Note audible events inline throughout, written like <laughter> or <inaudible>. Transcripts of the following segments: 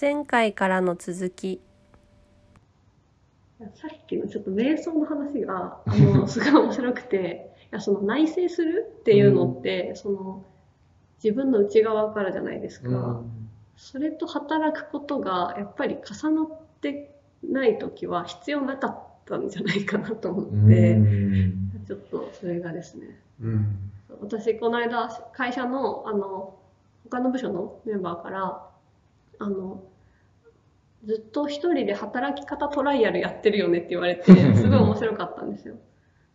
前回からの続き。さっきのちょっと瞑想の話があの <laughs> すごい面白くていやその内省するっていうのって、その自分の内側からじゃないですか、それと働くことがやっぱり重なってない時は必要なかったんじゃないかなと思って、ちょっとそれがですね。うん。私この間会社のあの他の部署のメンバーからあのずっと一人で働き方トライアルやってるよねって言われて <laughs> すごい面白かったんですよ。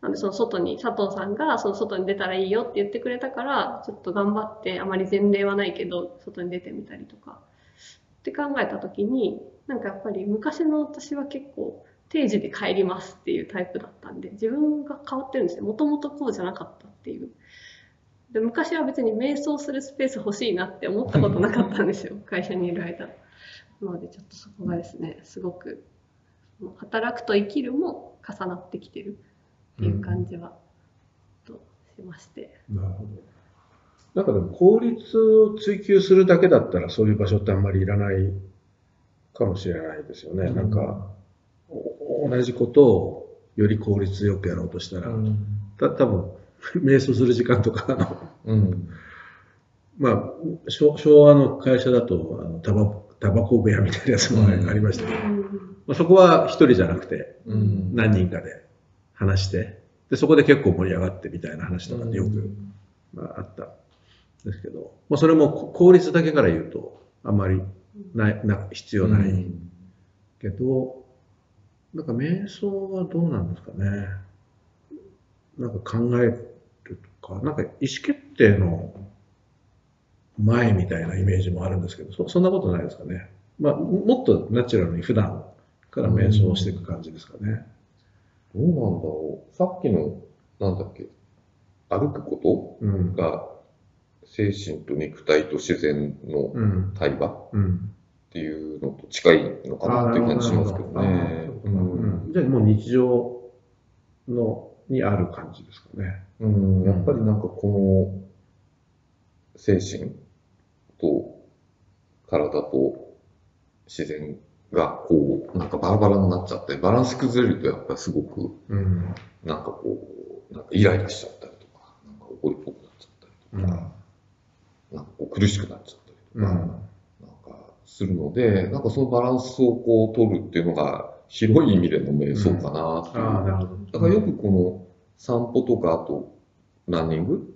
なんでその外に佐藤さんがその外に出たらいいよって言ってくれたからちょっと頑張ってあまり前例はないけど外に出てみたりとか。って考えた時になんかやっぱり昔の私は結構定時で帰りますっていうタイプだったんで自分が変わってるんですよ。もともとこうじゃなかったっていう。で昔は別に瞑想するスペース欲しいなって思ったことなかったんですよ。会社にいる間なのでちょっとそこがですねすごく働くと生きるも重なってきてるっていう感じはとしまして、なるほど。なんかでも効率を追求するだけだったらそういう場所ってあんまりいらないかもしれないですよね。なんかお同じことをより効率よくやろうとしたら、た多分瞑想する時間とかうん。<laughs> まあ昭昭和の会社だとあのタバタバコ部屋みたいなやつもありました。けど、うん。まあ、そこは一人じゃなくてうん。何人かで話してでそこで結構盛り上がってみたいな話とかってよく、まあ、あったんですけど、まあ、それもこ効率だけから言うとあんまりないな必要ないうん。けど、なんか瞑想はどうなんですかね。なんか考えるとかなんか意思決定の前みたいなイメージもあるんですけどそそんなことないですかね、まあ、もっとナチュラルに普段から瞑想をしていく感じですかね。どうなんだろう。さっきの、なんだっけ、歩くこうんとが、精神と肉体と自然のうん対話っうんていうのと近いのかなっていう感じしますけどね。じゃあもう日常のにある感じですかね。うん、やっぱりなんかこの精神と体と自然がこうなんかバラバラになっちゃってバランス崩れるとやっぱりすごくうん。なんかこうなんかイライラしちゃったりとかなんか怒りっぽくなっちゃったりとか、なんかこう苦しくなっちゃったりとか、なんかするのでなんかそのバランスをこう取るっていうのが広い意味での瞑想かな。だからよくこの散歩とか、あとランニング？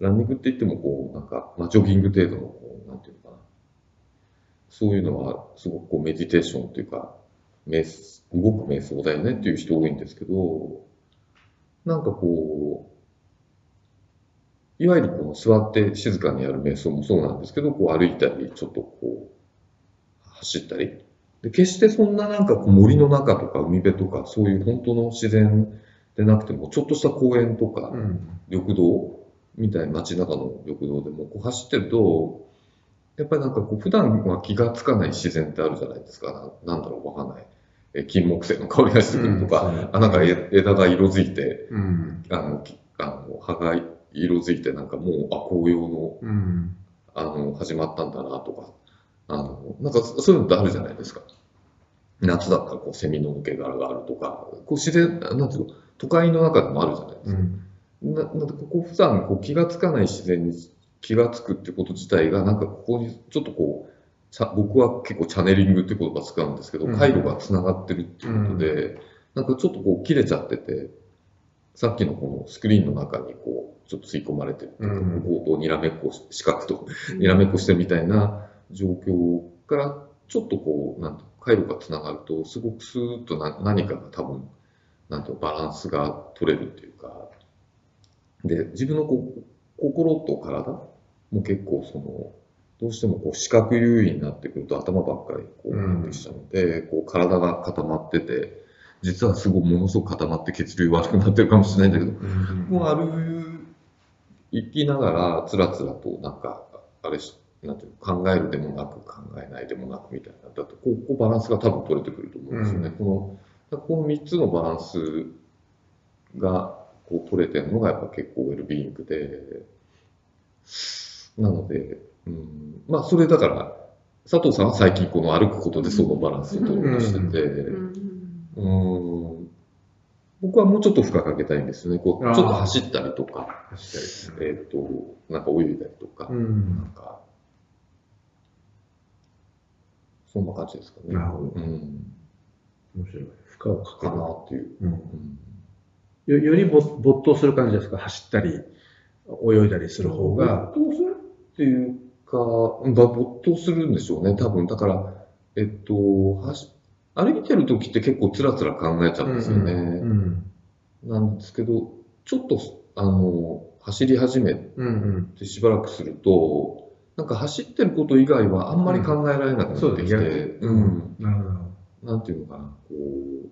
ランニングって言ってもこう、なんか、まあ、ジョギング程度の、こう、なんていうのかな。そういうのは、すごくこう、メディテーションっていうか、瞑動く瞑想だよねっていう人多いんですけど、なんかこう、いわゆるこの座って静かにやる瞑想もそうなんですけど、こう歩いたり、ちょっとこう、走ったり。で決してそんななんかこう森の中とか海辺とか、そういう本当の自然でなくても、ちょっとした公園とか、緑道みたいな街中の緑道でもこう走ってると、やっぱりなんかこう普段は気がつかない自然ってあるじゃないですか。ななんだろう、わかんない。え金木犀の香りがしてくるとか、うんあなんかえ枝が色づいて、うんあの、きあの葉が色づいて、なんかもう、あ、紅葉の、うんあの、始まったんだなとか、あの、なんかそういうのってあるじゃないですか。夏だったらこうセミの抜け殻があるとか、こう自然、なんていうの、都会の中でもあるじゃないですか。うんななんでここ普段こう気がつかない自然に気がつくってこと自体がなんかここにちょっとこう僕は結構チャネリングって言葉使うんですけど、うん。回路がつながってるっていうことで、なんかちょっとこう切れちゃっててさっきのこのスクリーンの中にこうちょっと吸い込まれてるっていうん。こことにらめっこし四角とにらめっこしてるみたいな状況からちょっとこうなんて回路がつながるとすごくスーッとな何かが多分なんてバランスが取れるっていうか。で自分のこう心と体も結構そのどうしてもこう視覚優位になってくると頭ばっかりこううん。なってきちゃうので、こう体が固まってて実はすごいものすごく固まって血流悪くなってるかもしれないんだけどもう歩きながらつらつらとなんかあれしなんていうの考えるでもなく考えないでもなくみたいなだとこうこうバランスが多分取れてくると思うんですよね、うん。このこの3つのバランスがこう取れてるのがやっぱ結構ウェルビーイングでなので、うん、まあそれだから佐藤さんは最近この歩くことでそのバランスを取ろうとしてて、うんうん僕はもうちょっと負荷かけたいんですよね。こうちょっと走ったりとか、確かに。えっ、と、なんか泳いだりとか、うなんん。か、そんな感じですかね。なるほどうん。面白い。負荷をかけかる。なっていう。うんうんよより没没頭する感じですか？走ったり、泳いだりする方が。没頭するっていうか、うんまあ没頭するんでしょうね、多分。だから、えっと、はし歩いてる時って結構つらつら考えちゃうんですよね。うん。なんですけど、ちょっと、あの、走り始めうんうん。てしばらくすると、なんか走ってること以外はあんまり考えられなくなってきて、うん。なるほど。なんていうのかな、こう、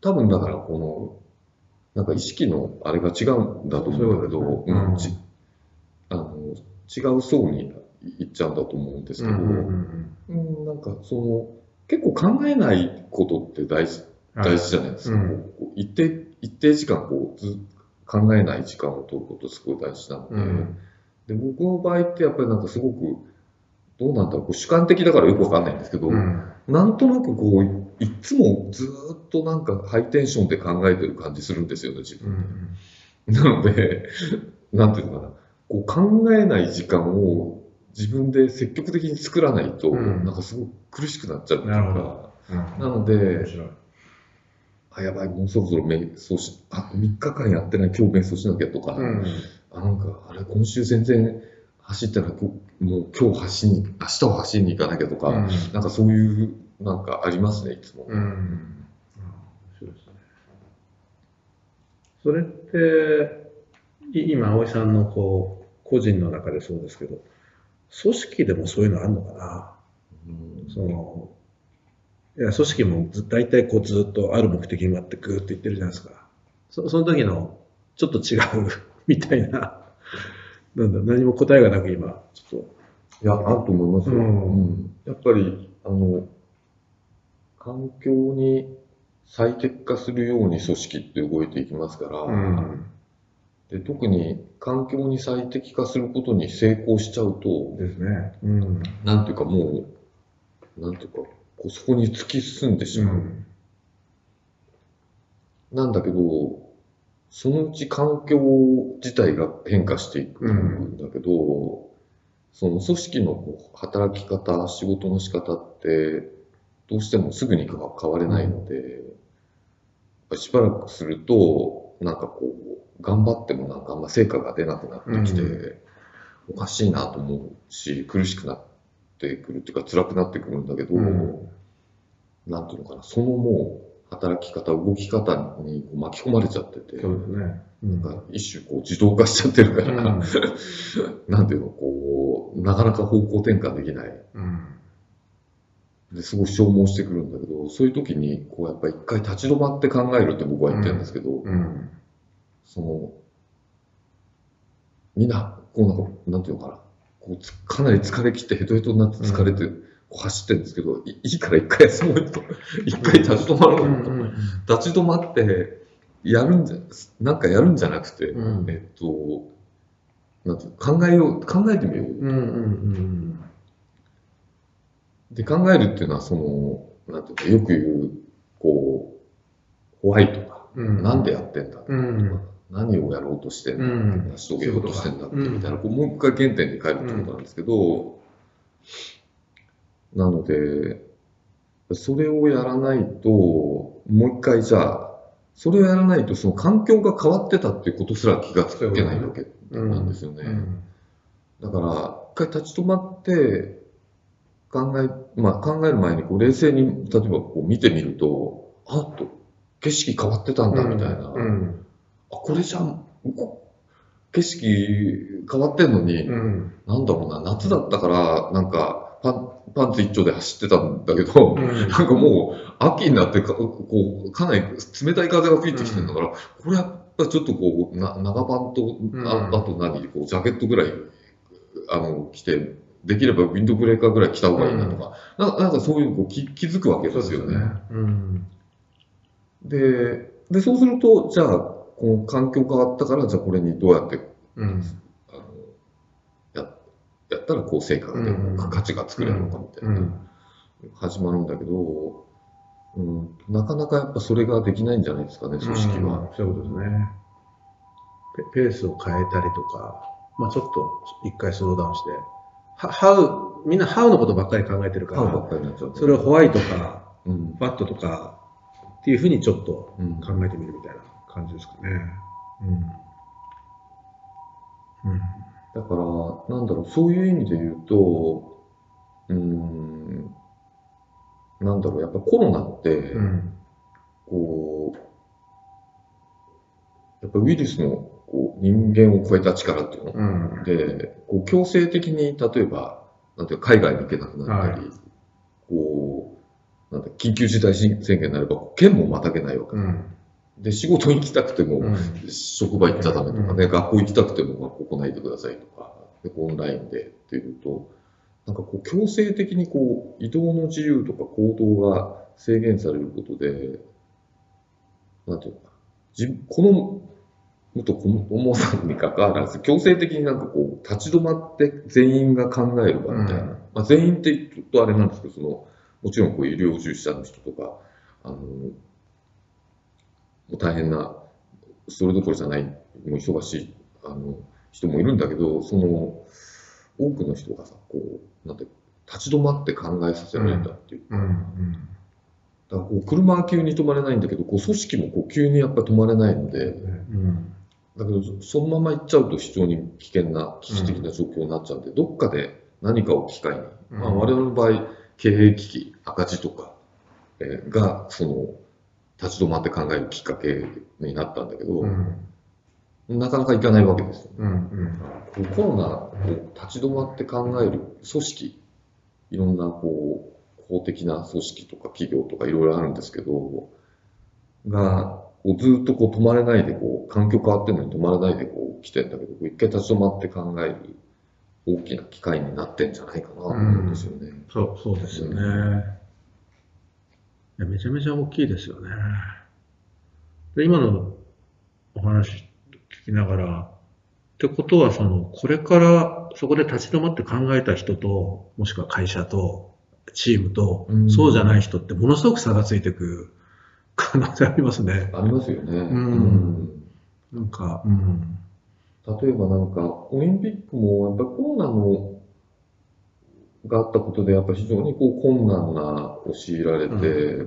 多分だからこの、なんか意識のあれが違うんだと思うんだけど、そうんうんちあの違う層に行っちゃうんだと思うんですけど、うんうんうんなんかその、結構考えないことって大事うん大事じゃないですか。うん。こう一定一定時間こうず考えない時間を取ることすごい大事なので、うん。で僕の場合ってやっぱりなんかすごくどうなんだろうこう主観的だからよくわかんないんですけど、うん。なんとなくこういっつもずーっとなんかハイテンションで考えてる感じするんですよね自う分。ん。なのでなんていうのかなこう考えない時間を自分で積極的に作らないと、うんなんかすごく苦しくなっちゃうっていうかど。なので。あ、やばい、もうそろそろ瞑想し、あ、3日間やってない、今日瞑想しなきゃとか、うんあ、なんか、あれ、今週全然走ってない、こもう今日走りに、明日は走りに行かなきゃとか、うんなんかそういう、なんかありますね、いつも。うんそうですね。それって、い今、葵さんのこう、個人の中でそうですけど、組織でもそういうのあるのかな？うん。その、いや、組織もず大体こうずっとある目的に向かってグーって言ってるじゃないですか。そその時の、ちょっと違う <laughs> みたいな、なんだ、何も答えがなく今、ちょっいや、あると思いますよ。うん。うん。やっぱり、あの、環境に最適化するように組織って動いていきますから、と、うん、で特に環境に最適化することに成功しちゃうと、ですね。うん。なんていうかもう、なんていうか、こうそこに突き進んでしまう。うん。なんだけど、そのうち環境自体が変化していくんだけど、その組織の働き方、仕事の仕方って、どうしてもすぐには変われないので、やっぱりしばらくすると、なんかこう、頑張ってもなんかあんま成果が出なくなってきて、うおかしいなと思うし、苦しくなってくるっていうか辛くなってくるんだけど、うん。なんていうのかな、そのもう働き方、動き方に巻き込まれちゃってて、そうですね。うん。なんか一種こう自動化しちゃってるから、うん。なんていうの、こう、なかなか方向転換できない。うん。ですごい消耗してくるんだけど、そういう時に、こうやっぱ一回立ち止まって考えるって僕は言ってるんですけど、うんその、みんな、こうなんか、なんていうのかな、こうつかなり疲れ切ってヘトヘトになって疲れて、こう走ってるんですけど、いいいから一回休もうよと、<laughs> 一回立ち止まろうよと。立ち止まって、やるんじゃ、なんかやるんじゃなくて、うん。えっと、なんていうの考えよう、考えてみよう。よ。うんうんで、考えるっていうのは、その、なんていうか、よく言う、こう、ホワイトか、うん。なんでやってんだとか、うん何をやろうとしてんだ、うん。成し遂げようとしてんだって、みたいな、こうもう一回原点に帰るってことなんですけど、なので、それをやらないと、もう一回じゃあ、それをやらないと、その環境が変わってたっていうことすら気がつけないわけうんなんですよね。うん。だから、一回立ち止まって、考え、まあ考える前にこう冷静に、例えばこう見てみると、あっと、景色変わってたんだみたいな。うん。あ、これじゃん、こ景色変わってんのに、うん。なんだろうな、夏だったから、なんかパン、パンツ一丁で走ってたんだけど、なんかもう、秋になってか、こう、かなり冷たい風が吹いてきてるんだから、これやっぱちょっとこう、な長パンと、あうん。あと何、こう、ジャケットぐらい、あの、着て、できればウィンドブレーカーぐらい着た方がいいなとか、なん。かなんかそういうのこう気気づくわけですよね。うん。でで、そうすると、じゃあ、この環境変わったから、じゃあこれにどうやってうんあのややったらこう成果が出るのか、うん価値が作れるのかみたいな、うん始まるんだけど、うん、なかなかやっぱそれができないんじゃないですかね、組織は。うんそういうことですね。ペペースを変えたりとか、まあちょっと一回スローダウンして、はハウ、みんなハウのことばっかり考えてるから、買うばっかりになっちゃう。それをホワイトか、うん。バットとかっていうふうにちょっとうん考えてみるみたいな感じですかね。うん。うん。だから、なんだろう、そういう意味で言うと、うーん、なんだろう、やっぱコロナって、うん。こう、やっぱウイルスのこう人間を超えた力っていうの、うん。で、こう強制的に、例えば、なんていうか海外に行けなくなったり、はこう、なんだ緊急事態宣言になれば、県もまたげないわけ。うん。で、仕事行きたくても、うん。職場行っちゃダメとかね、うん。学校行きたくても学校来ないでくださいとか、でオンラインでっていうと、なんかこう強制的にこう移動の自由とか行動が制限されることで、なんていうのかこのむと子供さんに関わらず、強制的になんかこう立ち止まって全員が考える場みたいな、うん。まあ、全員って言うとあれなんですけど、そのもちろんこう医療従事者の人とか、あの大変な、それどころじゃない、もう忙しいあの人もいるんだけど、その多くの人がさ、こう、なんて、立ち止まって考えさせられたっていうか、うん。だからこう車は急に止まれないんだけど、こう組織もこう急にやっぱり止まれないので、うん。だけどそのまま行っちゃうと非常に危険な、危機的な状況になっちゃうんで、どっかで何かを機会に、まあ、うん我々の場合、経営危機、赤字とか、えーが、その、立ち止まって考えるきっかけになったんだけど、うん。なかなかいかないわけですよ。うん。こうコロナ、こう立ち止まって考える組織、いろんなこう公的な組織とか企業とかいろいろあるんですけど、が、ずっとこう止まれないでこう、環境変わってるのに止まらないでこう来てんだけど、一回立ち止まって考える大きな機会になってんじゃないかなと思うんですよね。そう、そうですよね。めちゃめちゃ大きいですよね。で今のお話聞きながら、ってことは、その、これからそこで立ち止まって考えた人と、もしくは会社と、チームと、うんそうじゃない人ってものすごく差がついていく可能性ありますね。ありますよね。んなんか、うん。例えばなんか、オリンピックもやっぱりコロナのがあったことで、やっぱ非常にこう困難なを強いられて、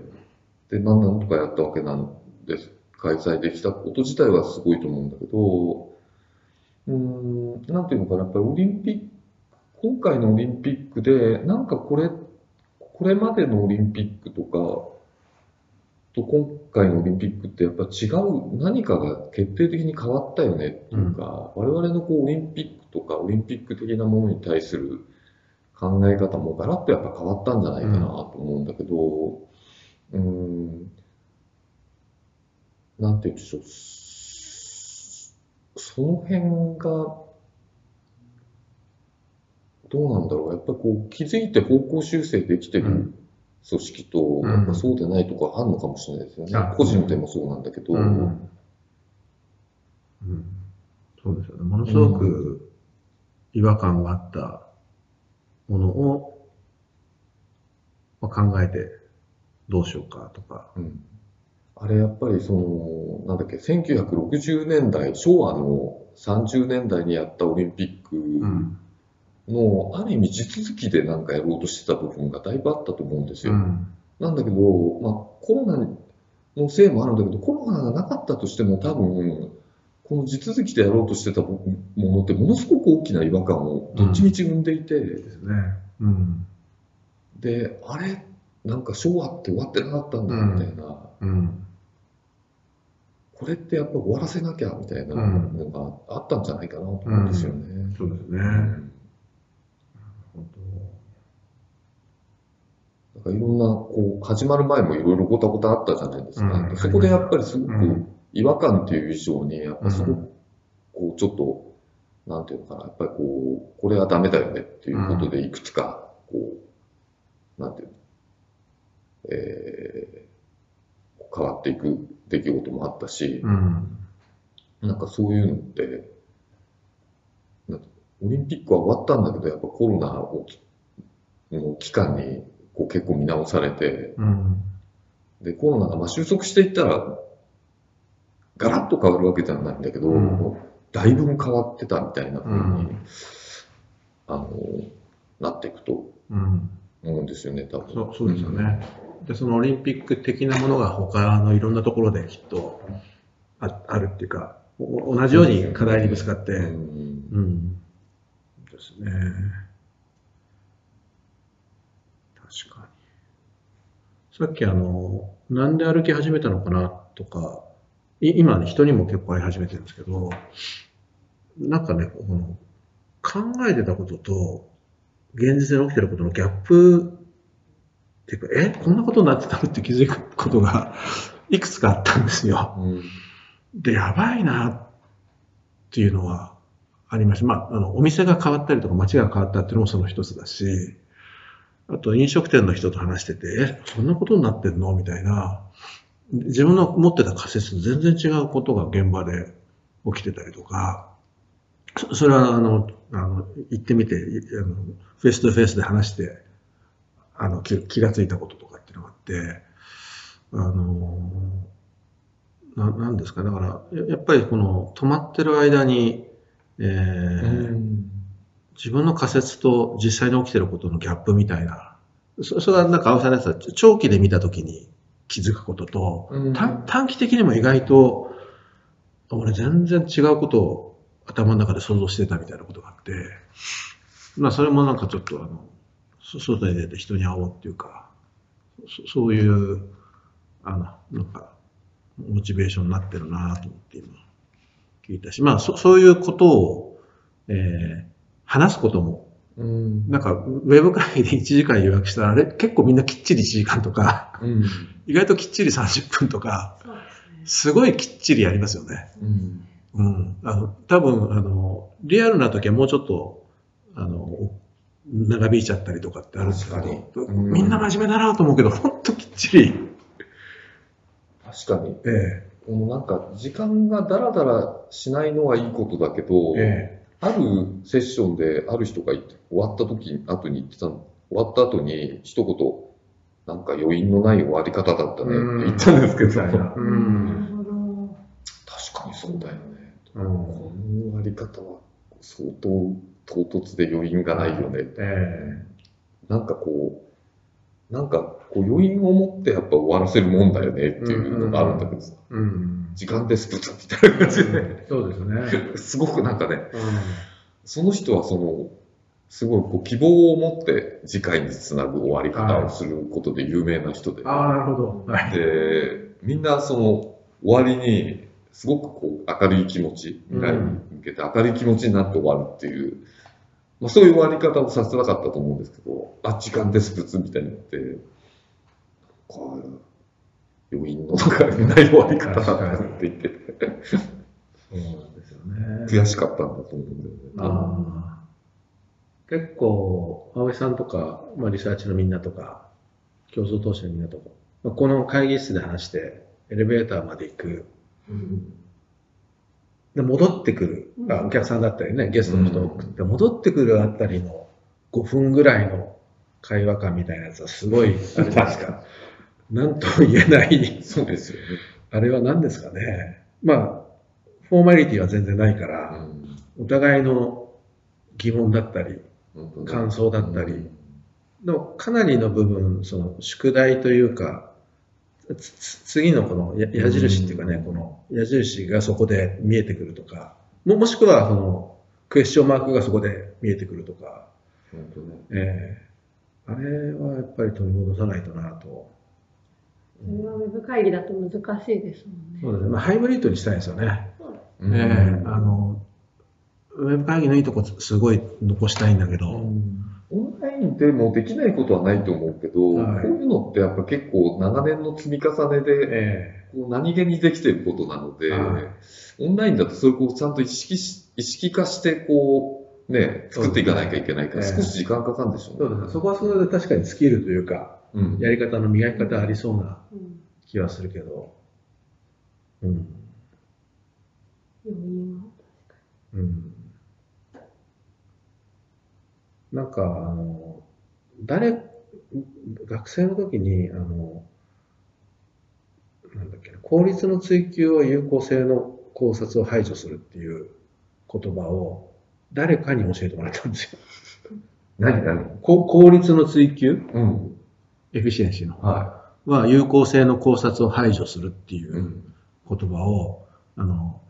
で、まあなんとかやったわけなんです。開催できたこと自体はすごいと思うんだけど、うーん、なんていうのかな、やっぱりオリンピック、今回のオリンピックで、なんかこれ、これまでのオリンピックとか、と今回のオリンピックってやっぱ違う何かが決定的に変わったよねっていうか、我々のこうオリンピックとかオリンピック的なものに対する考え方もガラッとやっぱ変わったんじゃないかなと思うんだけど、うーん、なんて言うんでしょう、その辺が、どうなんだろう、やっぱりこう気づいて方向修正できてるうん。組織と、うん。やっぱそうでないとこあるのかもしれないですよね。あ個人でもそうなんだけど、うん。うん。そうですよね。ものすごく違和感があったものを、まあ、考えてどうしようかとか。うんあれやっぱりその、なんだっけ、1960年代、昭和の30年代にやったオリンピックうんの、ある意味地続きでなんかやろうとしてた部分がだいぶあったと思うんですよ。うんなんだけど、まあコロナのせいもあるんだけど、コロナがなかったとしても多分、この地続きでやろうとしてたものってものすごく大きな違和感をどっちみち生んでいて、ですね。うん。で、あれ、なんか昭和って終わってなかったんだみたいな。うん。これってやっぱ終わらせなきゃみたいなのがあったんじゃないかなと思うんですよね。そうですね。うんだからいろんな、こう、始まる前もいろいろごたごたあったじゃないですか。そこでやっぱりすごくうん違和感っていう以上に、やっぱすごく、こう、ちょっと、なんていうのかな、やっぱりこう、これはダメだよねっていうことでいくつか、こう、なんていうの、えー変わっていく出来事もあったし、うん。なんかそういうのって、オリンピックは終わったんだけど、やっぱコロナをの期間にこう結構見直されて、うん。で、コロナがまあ収束していったら、ガラッと変わるわけじゃないんだけど、うんだいぶ変わってたみたいな風に、うんあの、なっていくとうん。思うんですよね、多分。そうそうですよね。で、そのオリンピック的なものが他のいろんなところできっとああるっていうか、お同じように課題にぶつかって、うん。うん。ですね。確かに。さっきあの、なんで歩き始めたのかなとか、い今ね、人にも結構会い始めてるんですけど、なんかね、この考えてたことと、現実に起きてることのギャップっていうか、え、こんなことになってたの？って気づくことがいくつかあったんですよ。うん。で、やばいなっていうのはありました。まあ、あの、お店が変わったりとか街が変わったっていうのもその一つだし、あと飲食店の人と話してて、え、そんなことになってんの？みたいな、自分の持ってた仮説と全然違うことが現場で起きてたりとか、そそれはあの、あの、行ってみて、いあの face to face で話して、あの、気気がついたこととかっていうのがあって、あの、ななんですか、だから、ややっぱりこの止まってる間に、えー自分の仮説と実際に起きてることのギャップみたいな、そそれはなんか青さんのやつは長期で見たときに気づくことと、うん。短短期的にも意外と、俺全然違うことを頭の中で想像してたみたいなことがあって、まあそれもなんかちょっとあの、そ外に出て人に会おうっていうか、そそういう、あの、なんか、モチベーションになってるなと思って今聞いたし、まあそそういうことを、えー話すことも、うん。なんかウェブ会議で1時間予約したら、あれ結構みんなきっちり1時間とか、うん意外ときっちり30分とか、すごいきっちりやりますよね。うん。うん。あの、多分、あの、リアルな時はもうちょっと、あの、長引いちゃったりとかってあるんですけど、確かに。うんみんな真面目だなと思うけど、ほんときっちり、確かに。えこのなんか時間がダラダラしないのはいいことだけど、ええ。あるセッションである人が言って終わった時後に言ってたの。終わった後に一言なんか余韻のない終わり方だったねって言ったんですけど。う。ん。ほど。確かにそうだよね。うんこの終わり方は相当唐突で余韻がないよね。えなんかこう、なんかこう余韻を持ってやっぱ終わらせるもんだよねっていうのがあるんだけどさ、えうん。時間ですプツみたいな感じで、そうですね。<laughs> すごくなんかね、うその人はその、すごいこう希望を持って次回につなぐ終わり方をすることで有名な人で、ん。ああ、なるほど。はい。で、みんなその終わりにすごくこう明るい気持ち、未来に向けて明るい気持ちになって終わるっていう、まあ、そういう終わり方をさせなかったと思うんですけど、あ、時間ですプツみたいになって、こう余韻の中にない終わり方だなって言って、そうなんですよね。悔しかったんだと思うんだよね。ああ結構、青井さんとか、まあ、リサーチのみんなとか、競争投資のみんなとか、まあこの会議室で話して、エレベーターまで行く、で戻ってくる、あお客さんだったりね、ゲストの人を送って、戻ってくるあたりの5分ぐらいの会話感みたいなやつはすごい、あれですか、<laughs> なんとも言えない、そうですよね。あれは何ですかね。まあ、フォーマリティは全然ないから、お互いの疑問だったり、うん感想だったり。うんでもかなりの部分、その宿題というか、つつ次のこのや矢印っていうかね、この矢印がそこで見えてくるとか、ももしくはそのクエスチョンマークがそこで見えてくるとか、ええ。あれはやっぱり取り戻さないとなと。それはウェブ会議だと難しいですもんね。そうですね。まあ、ハイブリッドにしたいですよね。そうでえ。あの、ウェブ会議のいいとこすごい残したいんだけど、オンラインでもできないことはないと思うけど、はい。こういうのってやっぱ結構長年の積み重ねで、えこう何気にできてることなので、はい。オンラインだとそれをこうちゃんと意識し意識化してこう、ね、作っていかなきゃいけないから、少し時間かかるんでしょうね。そうですね。そこはそれで確かにスキルというか、うん。やり方の磨き方ありそうなうん。気はするけど、うん。うん。なんか、あの、誰、学生の時に、あの、なんだっけな、効率の追求は有効性の考察を排除するっていう言葉を誰かに教えてもらったんですよ。<laughs> 何何？こ効率の追求、うん。エフィシエンシーの方は。は有効性の考察を排除するっていううん言葉を、あの、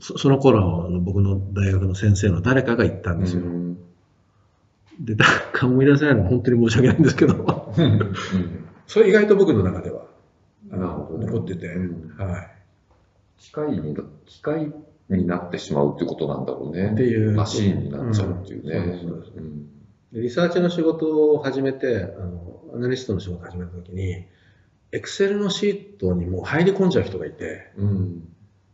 そその頃の僕の大学の先生の誰かが言ったんですよ。うんで、誰か思い出せないのは本当に申し訳ないんですけど、うんそれ意外と僕の中では、あなるのほどね。残ってて、うん。はい。機械にな、機械になってしまうってことなんだろうね。っていう。マシーンになっちゃうっていうね。リサーチの仕事を始めて、あの、アナリストの仕事を始めた時に、エクセルのシートにもう入り込んじゃう人がいて、うん。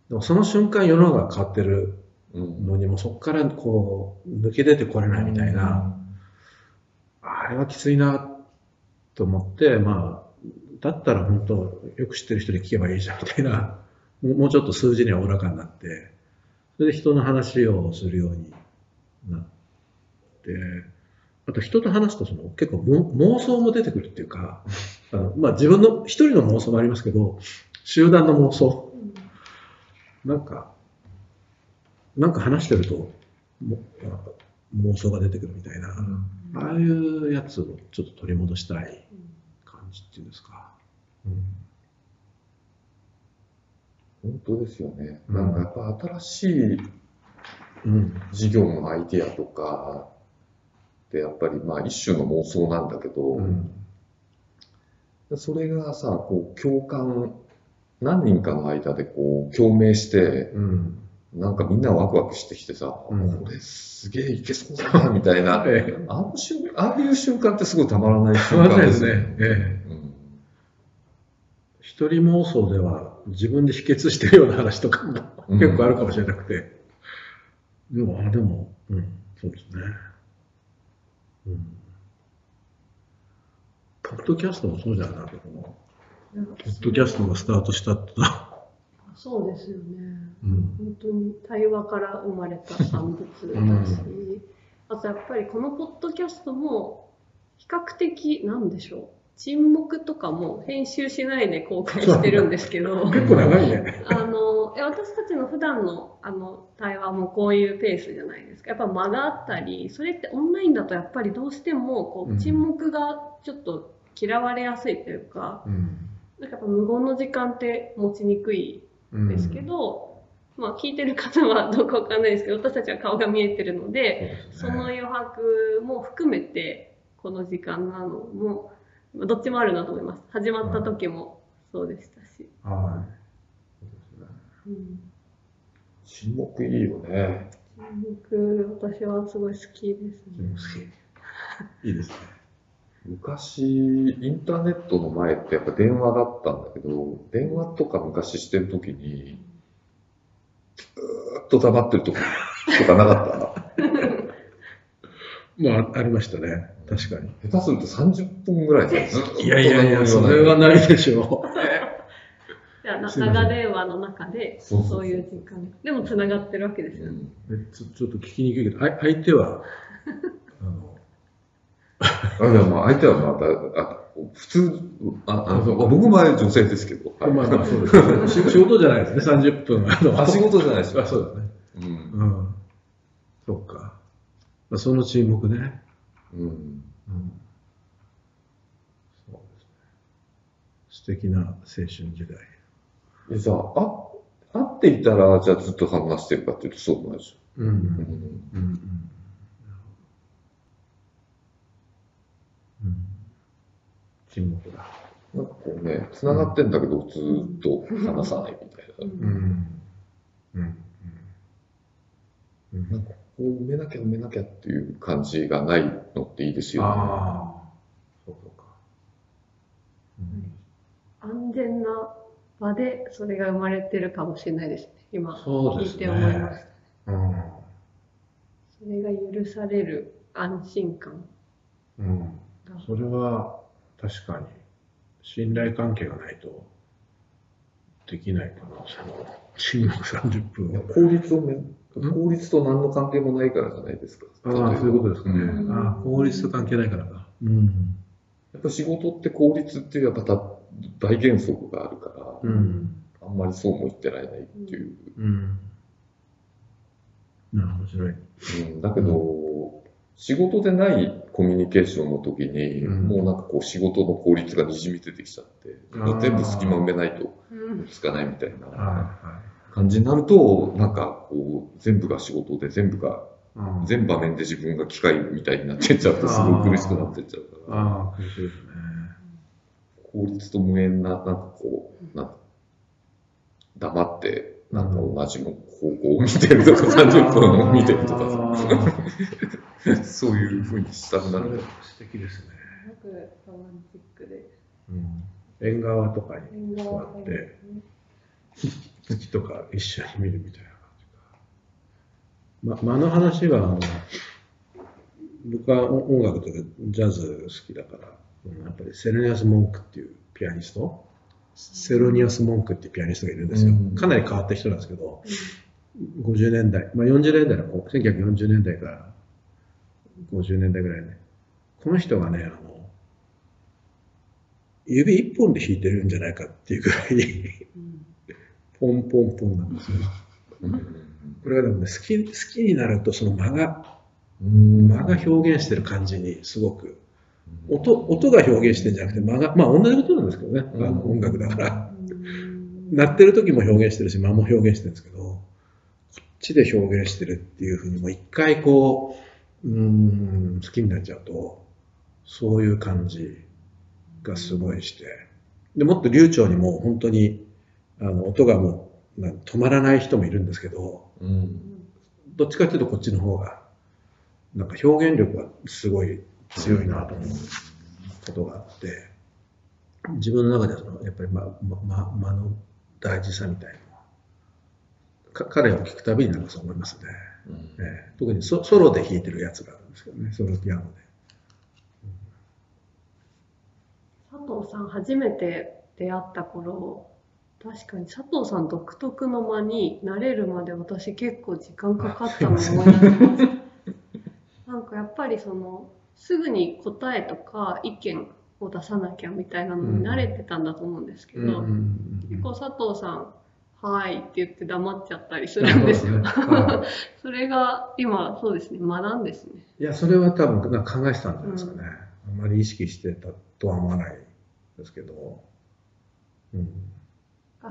でもその瞬間世の中が変わってるうん。のにもそこからこう抜け出てこれないみたいな、あれはきついなと思って、まあ、だったら本当よく知ってる人に聞けばいいじゃんみたいな、もうちょっと数字にはおらかになって、それで人の話をするようになって、あと人と話すとその結構妄想も出てくるっていうか、あのまあ自分の一人の妄想もありますけど、集団の妄想、なんか、なんか話してると、妄想が出てくるみたいな、ああいうやつをちょっと取り戻したい感じっていうんですか。本当ですよね。うんなんかやっぱ新しいうん。事業のアイデアとかってやっぱりまあ一種の妄想なんだけど、うん。それがさ、こう共感、何人かの間でこう共鳴して、うん。なんかみんなワクワクしてきてさ、うんこれすげえいけそうだな、みたいな。ええ。あの瞬ああいう瞬間ってすごいたまらないた瞬まらないです間ですよね。ええ。うん一人妄想では自分で秘訣してるような話とかもうん結構あるかもしれなくて。でも、あ、でも、うん、そうですね。うん。ポッドキャストもそうじゃないな、僕も。ポッドキャストがスタートしたってそうですよね。うん。本当に対話から生まれた産物だし、うんあとやっぱりこのポッドキャストも比較的なんでしょう沈黙とかも編集しないで公開してるんですけど <laughs> 結構長いね。あの私たちの普段のあの対話もこういうペースじゃないですかやっぱ間があったりそれってオンラインだとやっぱりどうしてもこう沈黙がちょっと嫌われやすいというか、うん。なんかやっぱ無言の時間って持ちにくいうんですけど、まあ聞いてる方はどうかわかんないですけど、私たちは顔が見えてるので、その余白も含めて、この時間なのも、まあどっちもあるなと思います。始まった時もそうでしたし。はい。うん、沈黙いいよね。僕、私はすごい好きですね。いいですね。昔、インターネットの前ってやっぱ電話だったんだけど、電話とか昔してるときに、ずーっと黙ってるときとかなかっ <laughs> まあ、ありましたね。確かに。た下手すると30分ぐらいでずっといやいやいや、それはわないでしょ <laughs> じゃあ、長電話の中で、そういう時間。でも繋がってるわけですよね。ちょちょっと聞きにくいけど、あ相手は、<laughs> あの、あでも相手はまた、あ普通、ああの僕の場合は女性ですけど、はいまあまあそうですね。<laughs> 仕仕事じゃないですね、30分。<laughs> あのあ仕事じゃないですよ。あそうですね。うんうん。そうか。まあ、その沈黙ね。うんうん。そうですね。素敵な青春時代。でさ、あ、会っていたら、じゃあずっと話してるかっていうとそうなんですよ。うん。う。うんんうん。うん。うん。沈黙だ。なんかこうね、繋がってんだけど、ずーっと話さないみたいな。うんうん。うん。うん。なんかこう埋めなきゃ埋めなきゃっていう感じがないのっていいですよね。ああ。そうそうか。うん安全な場でそれが生まれてるかもしれないですね。今、そうですね聞いて思いました。うん。それが許される安心感うん。が。それは確かに信頼関係がないとできないと思うんですよ。沈黙30分は。効率をめ、効率と何の関係もないからじゃないですか。ああ、そういうことですかね。うんああ、効率と関係ないからか。うん。やっぱ仕事って効率っていうやっぱ大原則があるから、うん。あんまりそうも言ってられないっていう。うん。なるほど、面白い。うん、だけど、仕事でないコミュニケーションの時に、うん。もうなんかこう仕事の効率がにじみ出てきちゃって、全部隙間埋めないとうんつかないみたいなは感じになると、なんかこう全部が仕事で全部が、いはい。全場面で自分が機械みたいになってっちゃうとすごい苦しくなってっちゃうから。効率と無縁な、なんかこう、な黙って、なんか同じの方向を見てるとか、30分を見てるとかそういう風にしたくなる。素敵ですね。すごくロマンチックで。うん。縁側とかに縁座側って、月とか一緒に見るみたいな感じか。ま、間の話は、あの、僕は音楽というかジャズ好きだから、うんやっぱりセレニアス・モンクっていうピアニスト、セロニアス・モンクっていうピアニストがいるんですようん。かなり変わった人なんですけど、50年代、まあ、40年代のこう1940年代から50年代ぐらいね、この人がね、あの、指一本で弾いてるんじゃないかっていうぐらい、ポンポンポンなんですよ。これがでもね、好き、好きになるとその間が、うん。間が表現してる感じにすごく、音、音が表現してるんじゃなくて間が、まあ同じことなんですけどね、あの音楽だから。鳴ってる時も表現してるし、間も表現してるんですけど、ちで表現してるっていうふうに、もう一回こう、うーん、好きになっちゃうと、そういう感じがすごいして、でもっと流暢にもう本当に、あの、音がもうな止まらない人もいるんですけど、うん。どっちかっていうとこっちの方が、なんか表現力がすごい強いなと思うことがあって、自分の中ではその、やっぱりま、ま、ま間の大事さみたいな彼を聞くたびになんかそう思いますね。うん。ええ。特にソソロで弾いてるやつがあるんですけどね、ソロピアノで。佐藤さん初めて出会った頃確かに佐藤さん独特の間に慣れるまで私結構時間かかったのを思い出します。<laughs> なんかやっぱりそのすぐに答えとか意見を出さなきゃみたいなのに慣れてたんだと思うんですけど、結構佐藤さん「はい」って言って黙っちゃったりするんですよ。はい <laughs> それが今そうですね学んですね。いや、それは多分なんか考えてたんじゃないですかね。あんまり意識してたとは思わないですけど。うん。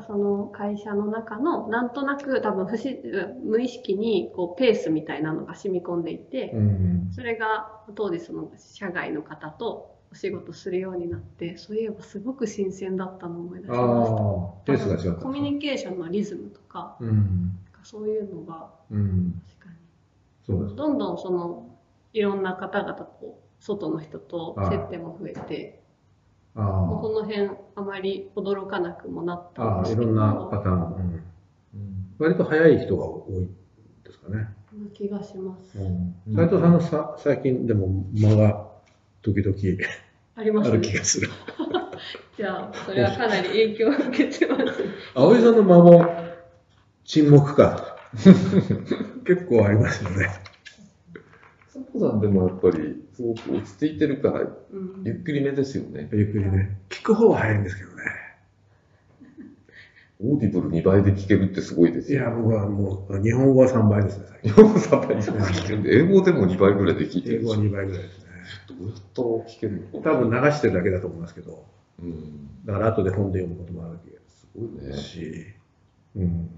その会社の中のなんとなく多分不自無意識にこうペースみたいなのが染み込んでいて、うん。それが当時その社外の方とお仕事するようになってそういえばすごく新鮮だったのを思い出しました。ああ、ペースが。コミュニケーションのリズムとかうん。そういうのがうん。確かそう。どんどんそのいろんな方々と外の人と接点も増えてあもうこの辺あまり驚かなくもなったあ、ああ、んですけどいろんなパターン。うん。割と早い人が多いですかね。な気がします。うん。斉藤さんのさ最近でも間が時々ありますねある気。がする。<laughs> じゃあ、それはかなり影響を受けてます。葵さんの間も沈黙か。<laughs> 結構ありますよね。佐藤さんでもやっぱりすごく落ち着いてるからうんゆっくりめですよね。ゆっくりね。聞く方は早いんですけどね。<laughs> オーディブル2倍で聞けるってすごいですよ。いや、僕はもう、日本語は3倍ですね。日本語3倍で聞けるんで、英語でも2倍ぐらいで聞いて英語はるし。2倍ぐらいですね。どうやったら聞けるの多分流してるだけだと思いますけど、うん。だから後で本で読むこともあるわけすごいね。し、うん。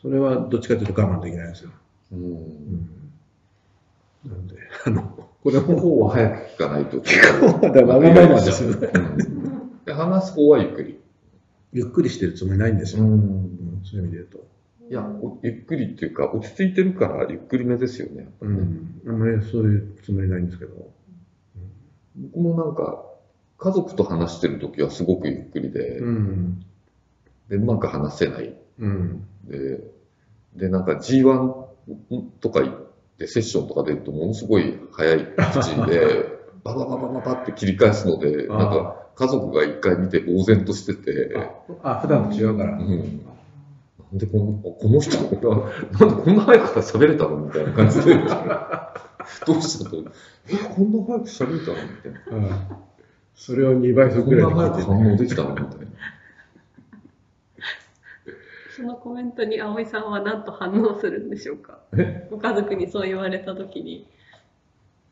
それはどっちかというと我慢できないんですよ。う。うんん。なんで、<laughs> あの、これも、方は早く聞かないと。まだわがままですよね。うんで話す方はゆっくり。ゆっくりしてるつもりないんですよ。ん。うんそういう意味で言うと。いや、おゆっくりっていうか、落ち着いてるからゆっくりめですよね。うん。あんまりそういうつもりないんですけど。僕もなんか、家族と話してるときはすごくゆっくりで、うん。で、うまく話せない。うん。で、で、なんか G1 とか行ってセッションとか出るとものすごい早い口で、<laughs> ババババババって切り返すので、なんか家族が一回見て呆然としてて、あ、普段と違うから。うん。なんでこのこの人な、なんでこんな早くから喋れたのみたいな感じで、<laughs> どうしたと、え、こんな早く喋れたのみたいな。うんそれを2倍速らない早くで聞いて反応できたのみたいな。そのコメントに葵さんは何と反応するんでしょうか？ご家族にそう言われたときに。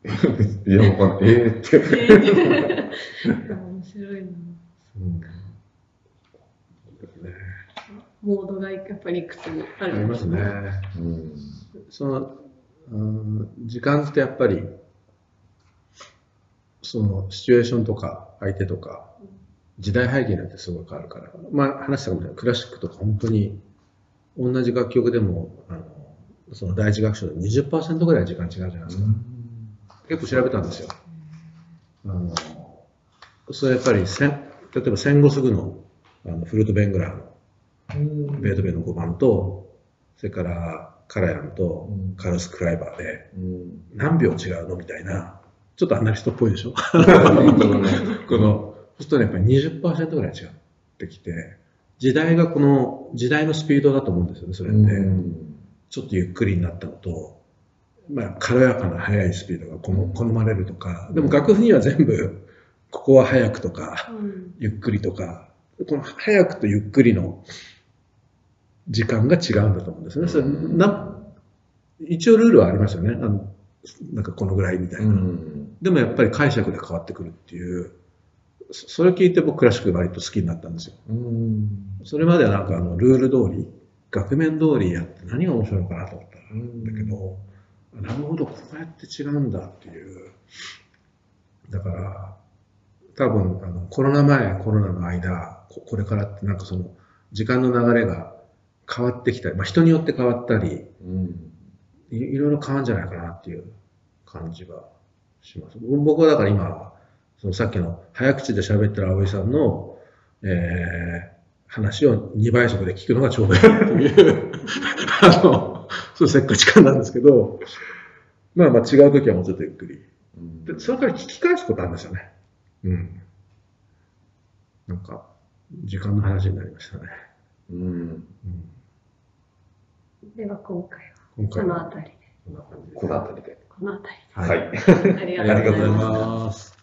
<laughs> いや、わかんない。えーって。<laughs> 面白いな。うんねモードがやっぱりいくつもああるんですりますね。うん。その、うん、時間ってやっぱり、そのシチュエーションとか相手とか、時代背景によってすごい変わるから、まあ話したかもしれない。クラシックとか本当に同じ楽曲でも、あのその第一楽章で20%ぐらい時間違うじゃないですか。結構調べたんですよ。あのそれやっぱり戦、例えば戦後すぐのあのフルート・ベングラーのベートーベンの5番と、それからカラヤンとうん。カルス・クライバーでうん。何秒違うの？みたいな、ちょっとアナリストっぽいでしょ？<laughs> この、そうするとね、やっぱり20%ぐらい違ってきて、時代がこの、時代のスピードだと思うんですよね、それって。ちょっとゆっくりになったのと、まあ、軽やかな速いスピードが好好まれるとか、でも楽譜には全部、ここは速くとか、うん。ゆっくりとか、この速くとゆっくりの時間が違うんだと思うんですね。それな一応ルールはありますよね。あのなんかこのぐらいみたいな。うん。でもやっぱり解釈で変わってくるっていう、そそれ聞いて僕クラシック割と好きになったんですよ。うん。それまではなんかあのルール通り、額面通りやって何が面白いのかなと思ったんだけど、なるほど、こうやって違うんだっていう。だから、多分あのコロナ前、コロナの間、ここれからってなんかその時間の流れが変わってきたり、まあ、人によって変わったり、うん。いいろいろ変わるんじゃないかなっていう感じがします。僕はだから今、そのさっきの早口で喋ってる葵さんの、えー話を2倍速で聞くのがちょうどいいっていう、<laughs> あの、そうせっかち感なんですけど、まあまあ違う時はもうちょっとゆっくり。で、それから聞き返すことあるんですよね。うん。なんか、時間の話になりましたね。うん。うん、では今回は今回はこの辺りで。この辺りで。この辺りはい。で。ありがとうございす。ます。